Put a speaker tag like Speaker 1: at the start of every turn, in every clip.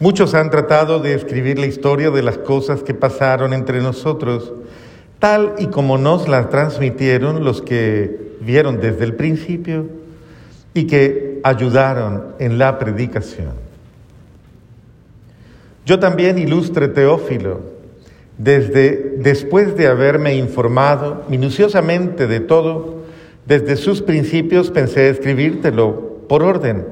Speaker 1: Muchos han tratado de escribir la historia de las cosas que pasaron entre nosotros, tal y como nos las transmitieron los que vieron desde el principio y que ayudaron en la predicación. Yo también ilustre Teófilo, desde después de haberme informado minuciosamente de todo, desde sus principios pensé escribírtelo por orden,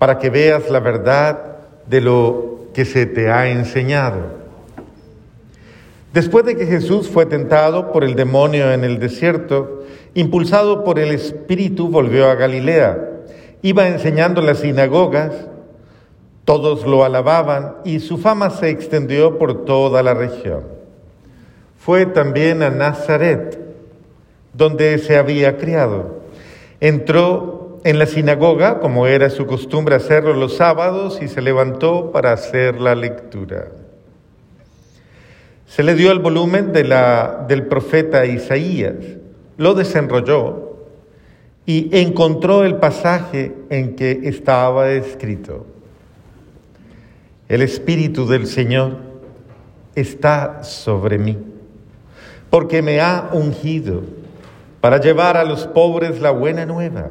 Speaker 1: para que veas la verdad de lo que se te ha enseñado. Después de que Jesús fue tentado por el demonio en el desierto, impulsado por el Espíritu volvió a Galilea. Iba enseñando en las sinagogas, todos lo alababan y su fama se extendió por toda la región. Fue también a Nazaret, donde se había criado. Entró en la sinagoga, como era su costumbre hacerlo los sábados, y se levantó para hacer la lectura. Se le dio el volumen del profeta Isaías, lo desenrolló y encontró el pasaje en que estaba escrito. El Espíritu del Señor está sobre mí, porque me ha ungido para llevar a los pobres la buena nueva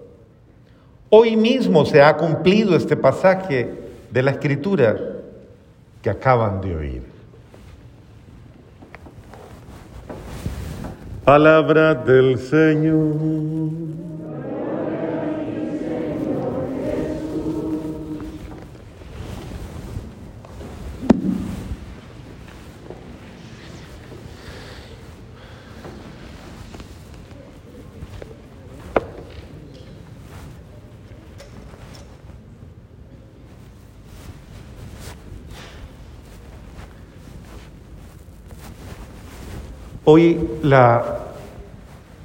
Speaker 1: Hoy mismo se ha cumplido este pasaje de la escritura que acaban de oír. Palabra del Señor. Hoy la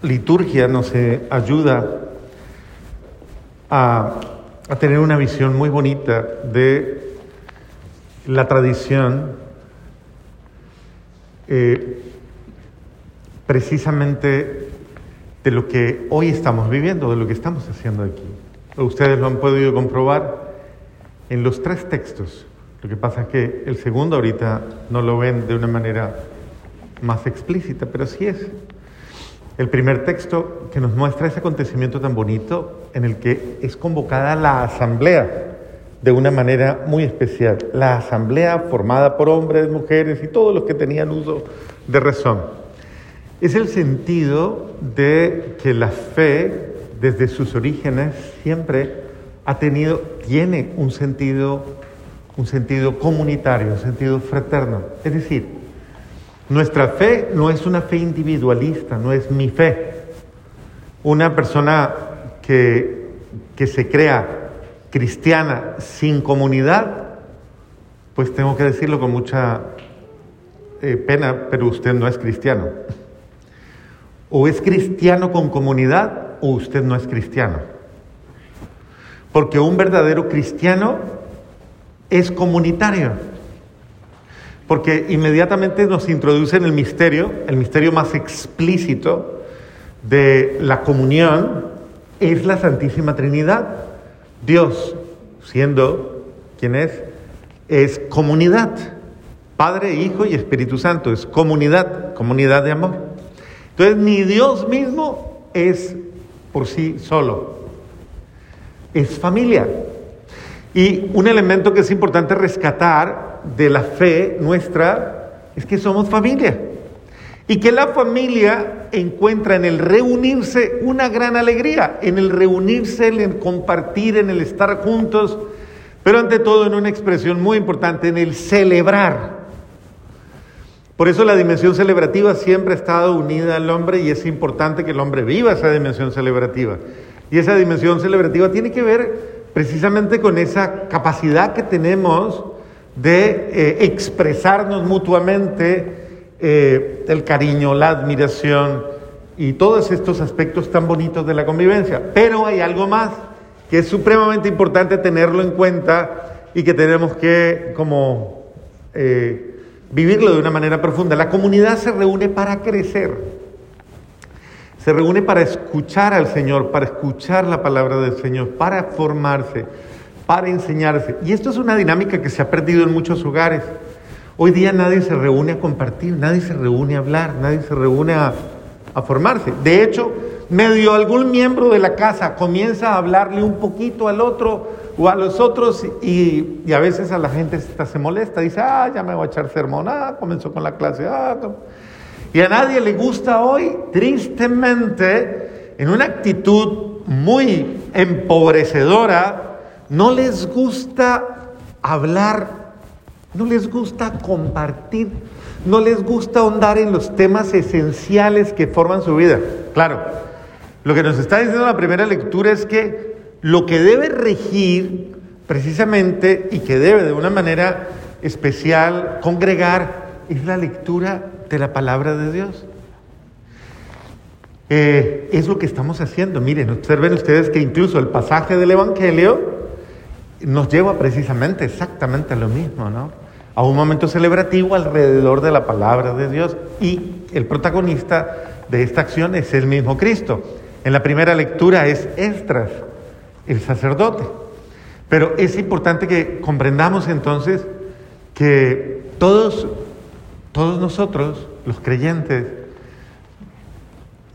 Speaker 1: liturgia nos ayuda a, tener una visión muy bonita de la tradición eh, precisamente de lo que hoy estamos viviendo, de lo que estamos haciendo aquí. Ustedes lo han podido comprobar en los tres textos. Lo que pasa es que el segundo ahorita no lo ven de una manera más explícita, pero sí es. El primer texto que nos muestra ese acontecimiento tan bonito en el que es convocada la asamblea de una manera muy especial. La asamblea formada por hombres, mujeres y todos los que tenían uso de razón. Es el sentido de que la fe, desde sus orígenes, siempre ha tenido, tiene un sentido, un sentido comunitario, un sentido fraterno. Es decir, nuestra fe no es una fe individualista, no es mi fe. Una persona que, que se crea cristiana sin comunidad, pues tengo que decirlo con mucha eh, pena, pero usted no es cristiano. O es cristiano con comunidad o usted no es cristiano. Porque un verdadero cristiano es comunitario porque inmediatamente nos introduce en el misterio, el misterio más explícito de la comunión, es la Santísima Trinidad. Dios, siendo quien es, es comunidad. Padre, Hijo y Espíritu Santo, es comunidad, comunidad de amor. Entonces, ni Dios mismo es por sí solo, es familia. Y un elemento que es importante rescatar de la fe nuestra es que somos familia. Y que la familia encuentra en el reunirse una gran alegría, en el reunirse, en el compartir, en el estar juntos, pero ante todo en una expresión muy importante, en el celebrar. Por eso la dimensión celebrativa siempre ha estado unida al hombre y es importante que el hombre viva esa dimensión celebrativa. Y esa dimensión celebrativa tiene que ver precisamente con esa capacidad que tenemos de eh, expresarnos mutuamente eh, el cariño, la admiración y todos estos aspectos tan bonitos de la convivencia. Pero hay algo más que es supremamente importante tenerlo en cuenta y que tenemos que como eh, vivirlo de una manera profunda. La comunidad se reúne para crecer, se reúne para escuchar al Señor, para escuchar la palabra del Señor, para formarse para enseñarse. Y esto es una dinámica que se ha perdido en muchos hogares. Hoy día nadie se reúne a compartir, nadie se reúne a hablar, nadie se reúne a, formarse. De hecho, medio algún miembro de la casa comienza a hablarle un poquito al otro o a los otros y, a veces a la gente se molesta, dice, ah, ya me voy a echar sermón, ah, comenzó con la clase, ah, y a nadie le gusta hoy, tristemente, en una actitud muy empobrecedora, no les gusta hablar, no les gusta compartir, no les gusta ahondar en los temas esenciales que forman su vida. Claro, lo que nos está diciendo la primera lectura es que lo que debe regir precisamente y que debe de una manera especial congregar es la lectura de la palabra de Dios. Eh, es lo que estamos haciendo. Miren, observen ustedes que incluso el pasaje del Evangelio nos lleva precisamente exactamente a lo mismo, ¿no? A un momento celebrativo alrededor de la palabra de Dios y el protagonista de esta acción es el mismo Cristo. En la primera lectura es Estras, el sacerdote. Pero es importante que comprendamos entonces que todos, todos nosotros, los creyentes,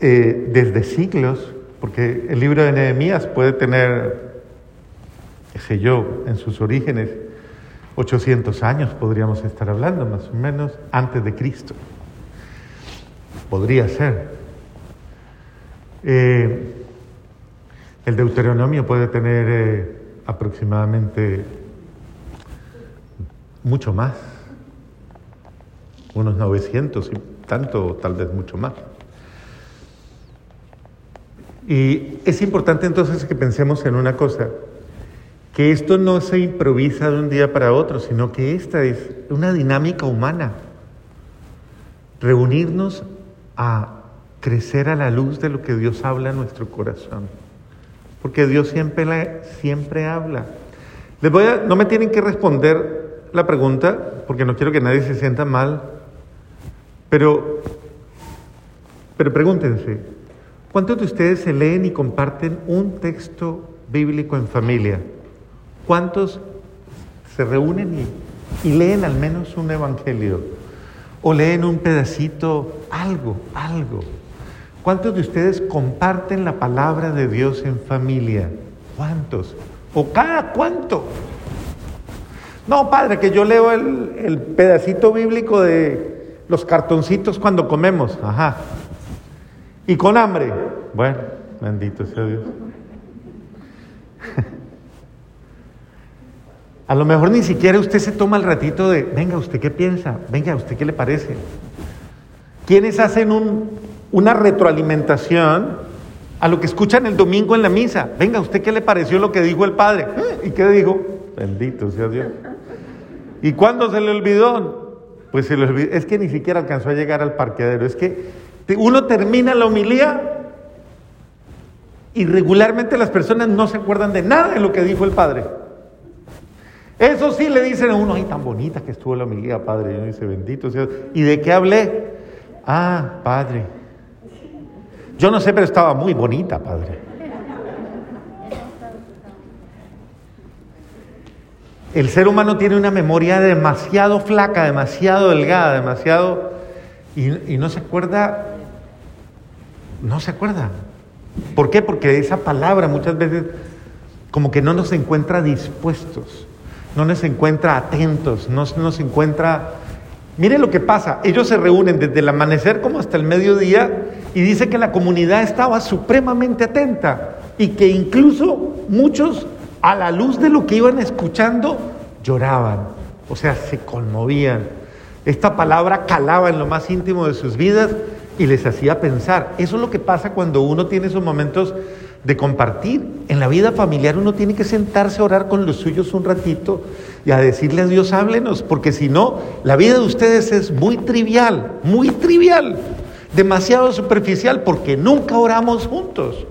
Speaker 1: eh, desde siglos, porque el libro de Nehemías puede tener sé yo, en sus orígenes, 800 años podríamos estar hablando, más o menos, antes de Cristo. Podría ser. Eh, el Deuteronomio puede tener eh, aproximadamente mucho más, unos 900 y tanto, tal vez mucho más. Y es importante entonces que pensemos en una cosa, que esto no se improvisa de un día para otro, sino que esta es una dinámica humana. Reunirnos a crecer a la luz de lo que Dios habla en nuestro corazón. Porque Dios siempre, siempre habla. Les voy a, no me tienen que responder la pregunta, porque no quiero que nadie se sienta mal, pero, pero pregúntense, ¿cuántos de ustedes se leen y comparten un texto bíblico en familia? ¿Cuántos se reúnen y, leen al menos un evangelio? O leen un pedacito, algo, algo. ¿Cuántos de ustedes comparten la palabra de Dios en familia? ¿Cuántos? ¿O cada cuánto? No, padre, que yo leo el, el, pedacito bíblico de los cartoncitos cuando comemos. Ajá. Y con hambre. Bueno, bendito sea Dios. A lo mejor ni siquiera usted se toma el ratito de, venga, ¿usted qué piensa? Venga, ¿usted qué le parece? ¿Quiénes hacen una retroalimentación a lo que escuchan el domingo en la misa? Venga, ¿usted qué le pareció lo que dijo el Padre? ¿Y qué dijo? Bendito sea Dios. ¿Y cuándo se le olvidó? Pues se. Es que ni siquiera alcanzó a llegar al parqueadero. Es que uno termina la homilía y regularmente las personas no se acuerdan de nada de lo que dijo el Padre. Eso sí le dicen a uno, ay, tan bonita que estuvo la homilía, Padre. Y uno dice, bendito sea. ¿Y de qué hablé? Ah, Padre. Yo no sé, pero estaba muy bonita, Padre. El ser humano tiene una memoria demasiado flaca, demasiado delgada, demasiado... Y, no se acuerda, no se acuerda. ¿Por qué? Porque esa palabra muchas veces como que no nos encuentra dispuestos no nos encuentra atentos, no nos encuentra... Mire lo que pasa, ellos se reúnen desde el amanecer como hasta el mediodía y dice que la comunidad estaba supremamente atenta y que incluso muchos a la luz de lo que iban escuchando lloraban, o sea, se conmovían. Esta palabra calaba en lo más íntimo de sus vidas y les hacía pensar. Eso es lo que pasa cuando uno tiene esos momentos de compartir. En la vida familiar uno tiene que sentarse a orar con los suyos un ratito, y a decirle a Dios, háblenos, porque si no, la vida de ustedes es muy trivial, muy trivial, demasiado superficial, porque nunca oramos juntos.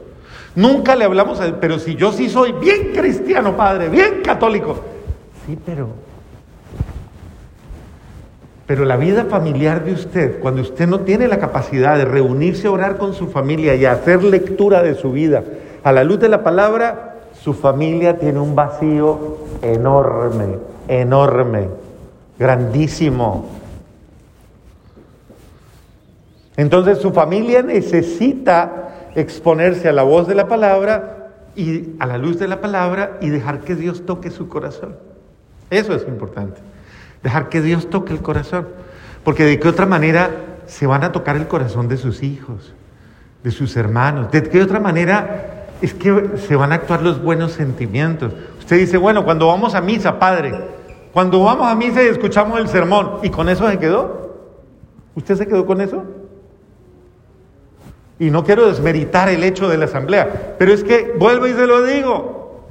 Speaker 1: Nunca le hablamos a pero si yo sí soy bien cristiano, padre, bien católico. Sí, pero pero la vida familiar de usted, cuando usted no tiene la capacidad de reunirse a orar con su familia y hacer lectura de su vida a la luz de la palabra, su familia tiene un vacío enorme, enorme, grandísimo. Entonces su familia necesita exponerse a la voz de la palabra y a la luz de la palabra y dejar que Dios toque su corazón. Eso es importante. Dejar que Dios toque el corazón. Porque de qué otra manera se van a tocar el corazón de sus hijos, de sus hermanos. De qué otra manera es que se van a actuar los buenos sentimientos. Usted dice, bueno, cuando vamos a misa, padre, cuando vamos a misa y escuchamos el sermón, ¿y con eso se quedó? ¿Usted se quedó con eso? Y no quiero desmeritar el hecho de la asamblea, pero es que vuelvo y se lo digo,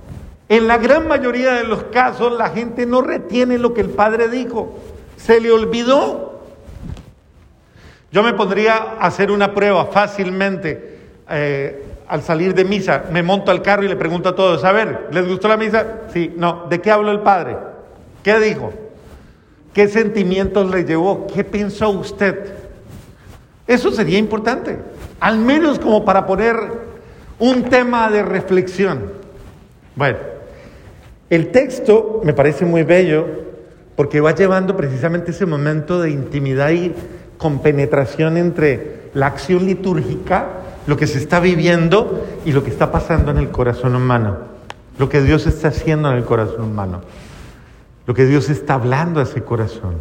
Speaker 1: en la gran mayoría de los casos la gente no retiene lo que el padre dijo. Se le olvidó. Yo me pondría a hacer una prueba fácilmente. Eh, al salir de misa, me monto al carro y le pregunto a todos, a ver, ¿les gustó la misa? Sí, no. ¿De qué habló el padre? ¿Qué dijo? ¿Qué sentimientos le llevó? ¿Qué pensó usted? Eso sería importante, al menos como para poner un tema de reflexión. Bueno, el texto me parece muy bello porque va llevando precisamente ese momento de intimidad y compenetración entre la acción litúrgica, lo que se está viviendo y lo que está pasando en el corazón humano, lo que Dios está haciendo en el corazón humano, lo que Dios está hablando a ese corazón.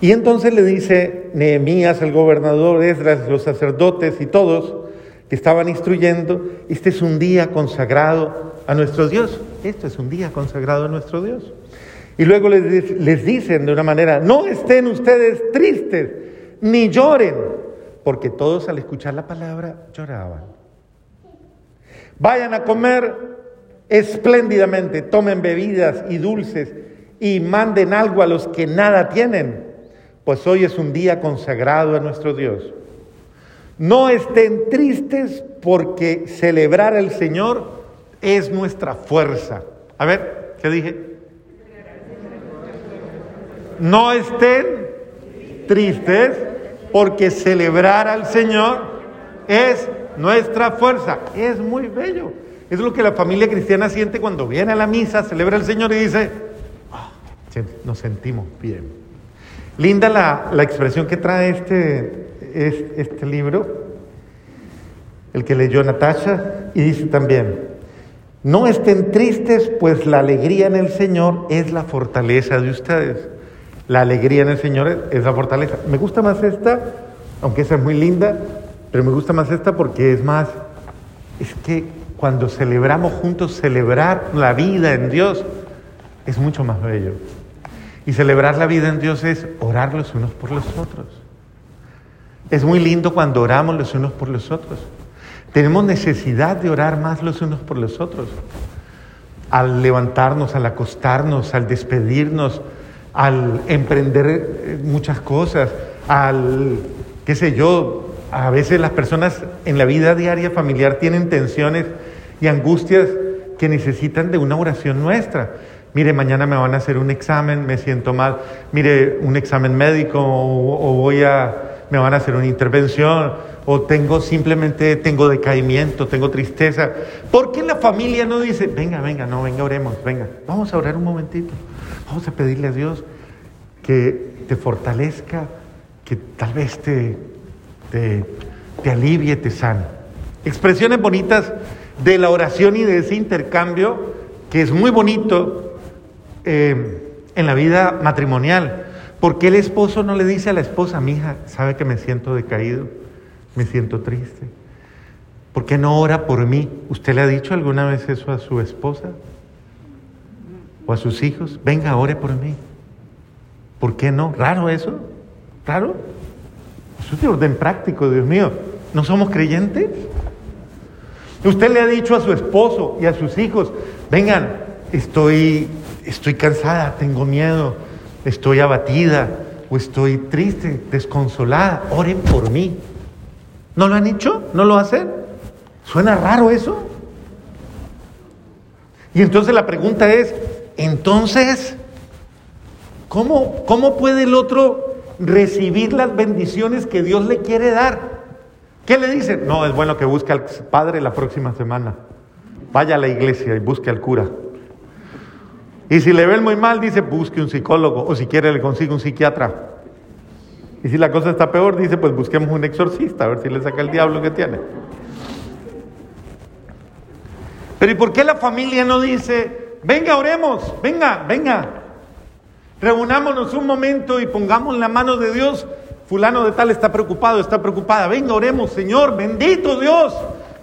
Speaker 1: Y entonces le dice Nehemías, el gobernador, Esdras, los sacerdotes y todos que estaban instruyendo, este es un día consagrado a nuestro Dios. Esto es un día consagrado a nuestro Dios. Y luego les, les dicen de una manera, no estén ustedes tristes, ni lloren, porque todos al escuchar la palabra lloraban. Vayan a comer espléndidamente, tomen bebidas y dulces y manden algo a los que nada tienen, pues hoy es un día consagrado a nuestro Dios. No estén tristes porque celebrar al Señor es nuestra fuerza. A ver, ¿qué dije? No estén tristes porque celebrar al Señor es nuestra fuerza. Es muy bello. Es lo que la familia cristiana siente cuando viene a la misa, celebra al Señor y dice, ah, nos sentimos bien. Linda la, la expresión que trae este, este, este libro, el que leyó Natasha, y dice también, no estén tristes, pues la alegría en el Señor es la fortaleza de ustedes. La alegría en el Señor es la fortaleza. Me gusta más esta, aunque esa es muy linda, pero me gusta más esta porque es más, es que cuando celebramos juntos, celebrar la vida en Dios es mucho más bello. Y celebrar la vida en Dios es orar los unos por los otros. Es muy lindo cuando oramos los unos por los otros. Tenemos necesidad de orar más los unos por los otros. Al levantarnos, al acostarnos, al despedirnos, al emprender eh, muchas cosas, al, qué sé yo, a veces las personas en la vida diaria familiar tienen tensiones y angustias que necesitan de una oración nuestra. Mire, mañana me van a hacer un examen, me siento mal. Mire, un examen médico o, voy a, me van a hacer una intervención o tengo simplemente tengo decaimiento, tengo tristeza. ¿Por qué la familia no dice, venga, venga, no, venga, oremos, venga, vamos a orar un momentito, vamos a pedirle a Dios que te fortalezca, que tal vez te, te, alivie, te sane. Expresiones bonitas de la oración y de ese intercambio que es muy bonito eh, en la vida matrimonial. porque el esposo no le dice a la esposa, mi hija, sabe que me siento decaído? me siento triste. ¿Por qué no ora por mí? ¿Usted le ha dicho alguna vez eso a su esposa? ¿O a sus hijos? Venga, ore por mí. ¿Por qué no? ¿Raro eso? ¿Raro? Eso es de orden práctico, Dios mío. ¿No somos creyentes? Usted le ha dicho a su esposo y a sus hijos, vengan, estoy, estoy cansada, tengo miedo, estoy abatida o estoy triste, desconsolada, oren por mí. ¿No lo han hecho? ¿No lo hacen? ¿Suena raro eso? Y entonces la pregunta es, entonces, ¿cómo, cómo puede el otro recibir las bendiciones que Dios le quiere dar? ¿Qué le dice? No, es bueno que busque al Padre la próxima semana. Vaya a la iglesia y busque al cura. Y si le ven muy mal, dice, busque un psicólogo o si quiere le consigue un psiquiatra. Y si la cosa está peor, dice, pues busquemos un exorcista, a ver si le saca el diablo que tiene. Pero ¿y por qué la familia no dice, venga, oremos, venga, venga, reunámonos un momento y pongamos la mano de Dios? Fulano de tal está preocupado, está preocupada. Venga, oremos, Señor, bendito Dios,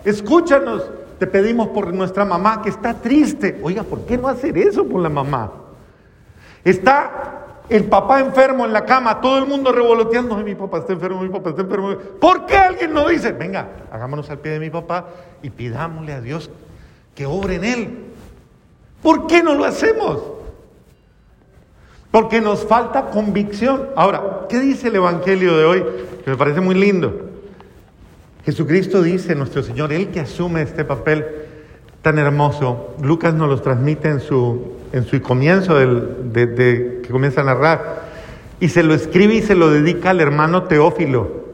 Speaker 1: escúchanos. Te pedimos por nuestra mamá que está triste. Oiga, ¿por qué no hacer eso por la mamá? Está el papá enfermo en la cama, todo el mundo revoloteando. mi papá está enfermo, mi papá está enfermo. ¿Por qué alguien no dice, venga, hagámonos al pie de mi papá y pidámosle a Dios que obre en él? ¿Por qué no lo hacemos? Porque nos falta convicción. Ahora, ¿qué dice el Evangelio de hoy? Que me parece muy lindo. Jesucristo dice, nuestro Señor, Él que asume este papel tan hermoso, Lucas nos lo transmite en su, en su comienzo del, de, que comienza a narrar, y se lo escribe y se lo dedica al hermano Teófilo.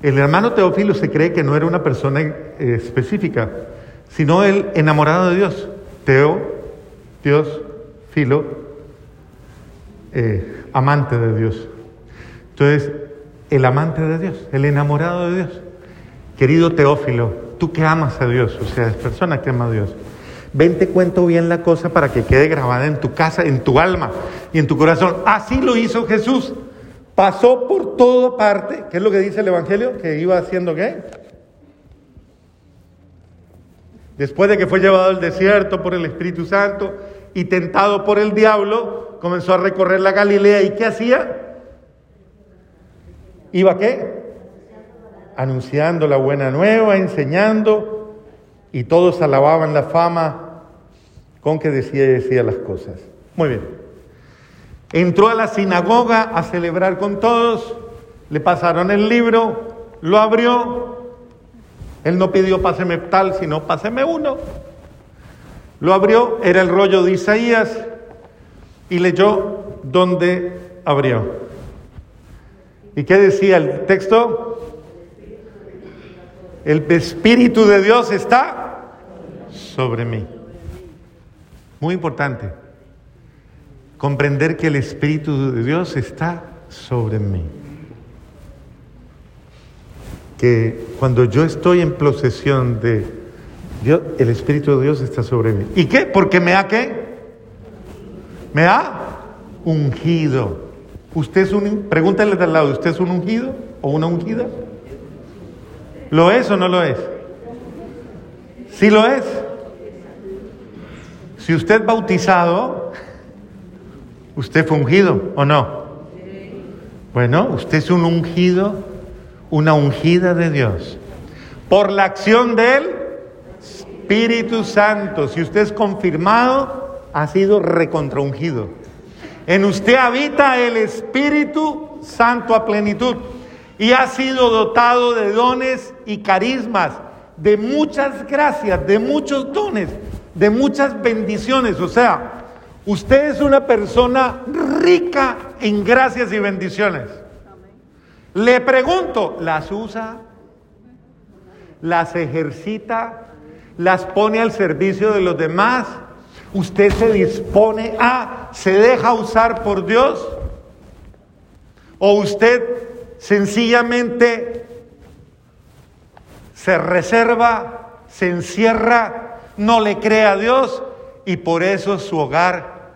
Speaker 1: El hermano Teófilo se cree que no era una persona eh, específica, sino el enamorado de Dios. Teo, Dios, Filo, eh, amante de Dios. Entonces, el amante de Dios, el enamorado de Dios. Querido Teófilo, tú que amas a Dios, o sea, es persona que ama a Dios, ven te cuento bien la cosa para que quede grabada en tu casa, en tu alma y en tu corazón. Así lo hizo Jesús. Pasó por toda parte. ¿Qué es lo que dice el Evangelio? Que iba haciendo qué? Después de que fue llevado al desierto por el Espíritu Santo y tentado por el diablo, comenzó a recorrer la Galilea. ¿Y qué hacía? ¿Iba qué? Anunciando la buena nueva, enseñando, y todos alababan la fama con que decía y decía las cosas. Tal bien. Entró a la sinagoga a celebrar con todos, le pasaron el libro, lo abrió, él no pidió páseme tal, sino páseme uno. Lo abrió, era el rollo de Isaías, y leyó donde abrió. ¿Y qué decía el texto? El Espíritu de Dios está sobre mí. Muy importante. Comprender que el Espíritu de Dios está sobre mí. Que cuando yo estoy en posesión de Dios, el Espíritu de Dios está sobre mí. ¿Y qué? Porque me ha qué? Me ungido. ¿Usted es un, pregúntale de al lado, ¿usted es un ungido o una ungida? ¿Lo es o no lo es? Sí lo es. Si usted bautizado, usted fue ungido o no. Bueno, usted es un ungido, una ungida de Dios. Por la acción del Espíritu Santo, si usted es confirmado, ha sido recontraungido. En usted habita el Espíritu Santo a plenitud y ha sido dotado de dones y carismas, de muchas gracias, de muchos dones, de muchas bendiciones. O sea, usted es una persona rica en gracias y bendiciones. Le pregunto, ¿las usa? ¿Las ejercita? ¿Las pone al servicio de los demás? ¿Usted se dispone a, se deja usar por Dios? ¿O usted sencillamente se reserva, se encierra, no le cree a Dios y por eso su hogar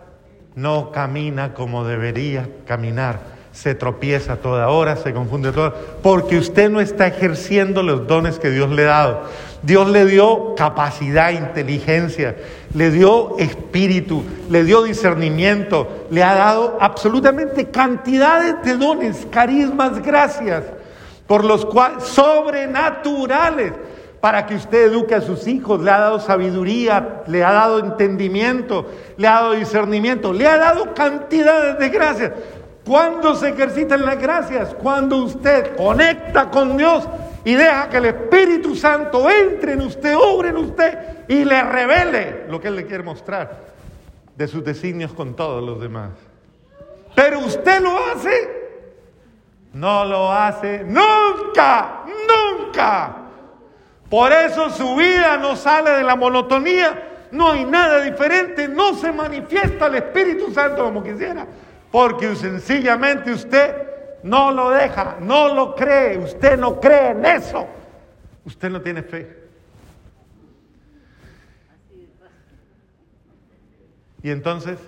Speaker 1: no camina como debería caminar. Se tropieza toda hora, se confunde todo, porque usted no está ejerciendo los dones que Dios le ha dado. Dios le dio capacidad, inteligencia, le dio espíritu, le dio discernimiento, le ha dado absolutamente cantidades de dones, carismas, gracias, por los cuales sobrenaturales, para que usted eduque a sus hijos, le ha dado sabiduría, le ha dado entendimiento, le ha dado discernimiento, le ha dado cantidades de gracias. ¿Cuándo se ejercitan las gracias? Cuando usted conecta con Dios y deja que el Espíritu Santo entre en usted, obre en usted y le revele lo que Él le quiere mostrar de sus designios con todos los demás. Pero usted lo hace. No lo hace nunca, nunca. Por eso su vida no sale de la monotonía, no hay nada diferente, no se manifiesta el Espíritu Santo como quisiera, porque sencillamente usted no lo deja, no lo cree, usted no cree en eso, usted no tiene fe. Y entonces,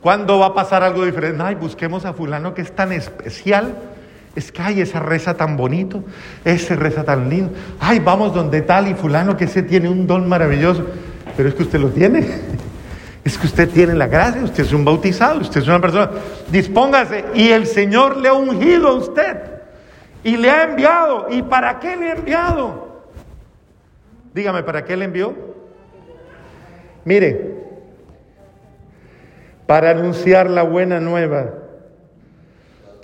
Speaker 1: ¿cuándo va a pasar algo diferente? Ay, busquemos a fulano que es tan especial es que, ay, esa reza tan bonito, ese reza tan lindo. Ay, vamos donde tal y fulano que ese tiene un don maravilloso. Pero es que usted lo tiene. Es que usted tiene la gracia, usted es un bautizado, usted es una persona. Dispóngase. Y el Señor le ha ungido a usted. Y le ha enviado. ¿Y para qué le ha enviado? Dígame, ¿para qué le envió? Mire, para anunciar la buena nueva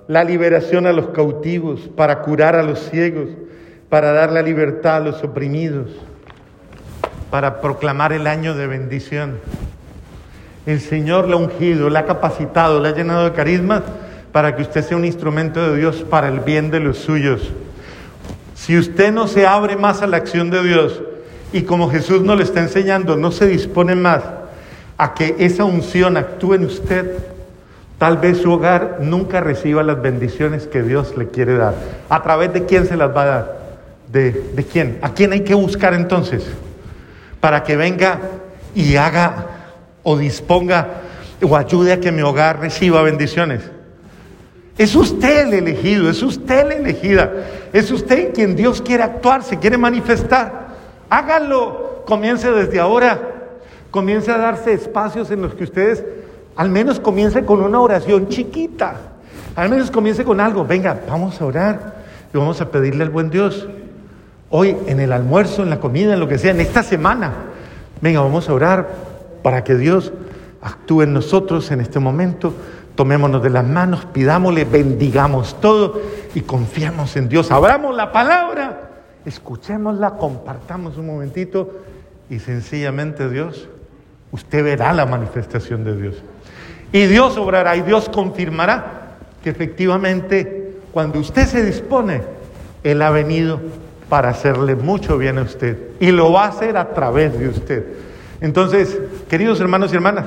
Speaker 1: la liberación a los cautivos, para curar a los ciegos, para dar la libertad a los oprimidos, para proclamar el año de bendición. El Señor le ha ungido, le ha capacitado, le ha llenado de carisma para que usted sea un instrumento de Dios para el bien de los suyos. Si usted no se abre más a la acción de Dios y como Jesús nos le está enseñando, no se dispone más a que esa unción actúe en usted, Tal vez su hogar nunca reciba las bendiciones que Dios le quiere dar. ¿A través de quién se las va a dar? ¿De, de quién? ¿A quién hay que buscar entonces? Para que venga y haga o disponga o ayude a que mi hogar reciba bendiciones. Es usted el elegido, es usted la elegida, es usted en quien Dios quiere actuar, se quiere manifestar. Hágalo, comience desde ahora, comience a darse espacios en los que ustedes al menos comience con una oración chiquita. Al menos comience con algo. Venga, vamos a orar y vamos a pedirle al buen Dios. Hoy, en el almuerzo, en la comida, en lo que sea, en esta semana. Venga, vamos a orar para que Dios actúe en nosotros en este momento. Tomémonos de las manos, pidámosle, bendigamos todo y confiamos en Dios. Abramos la palabra, escuchémosla, compartamos un momentito y sencillamente Dios, usted verá la manifestación de Dios. Y Dios obrará y Dios confirmará que efectivamente cuando usted se dispone, Él ha venido para hacerle mucho bien a usted. Y lo va a hacer a través de usted. Entonces, queridos hermanos y hermanas,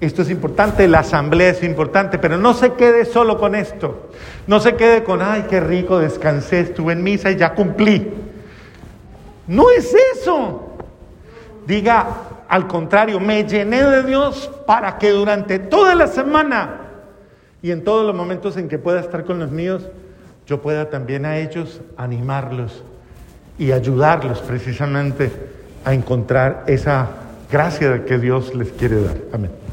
Speaker 1: esto es importante, la asamblea es importante, pero no se quede solo con esto. No se quede con, ay, qué rico, descansé, estuve en misa y ya cumplí. No es eso. Diga, al contrario, me llené de Dios para que durante toda la semana y en todos los momentos en que pueda estar con los míos, yo pueda también a ellos animarlos y ayudarlos precisamente a encontrar esa gracia que Dios les quiere dar. Amén.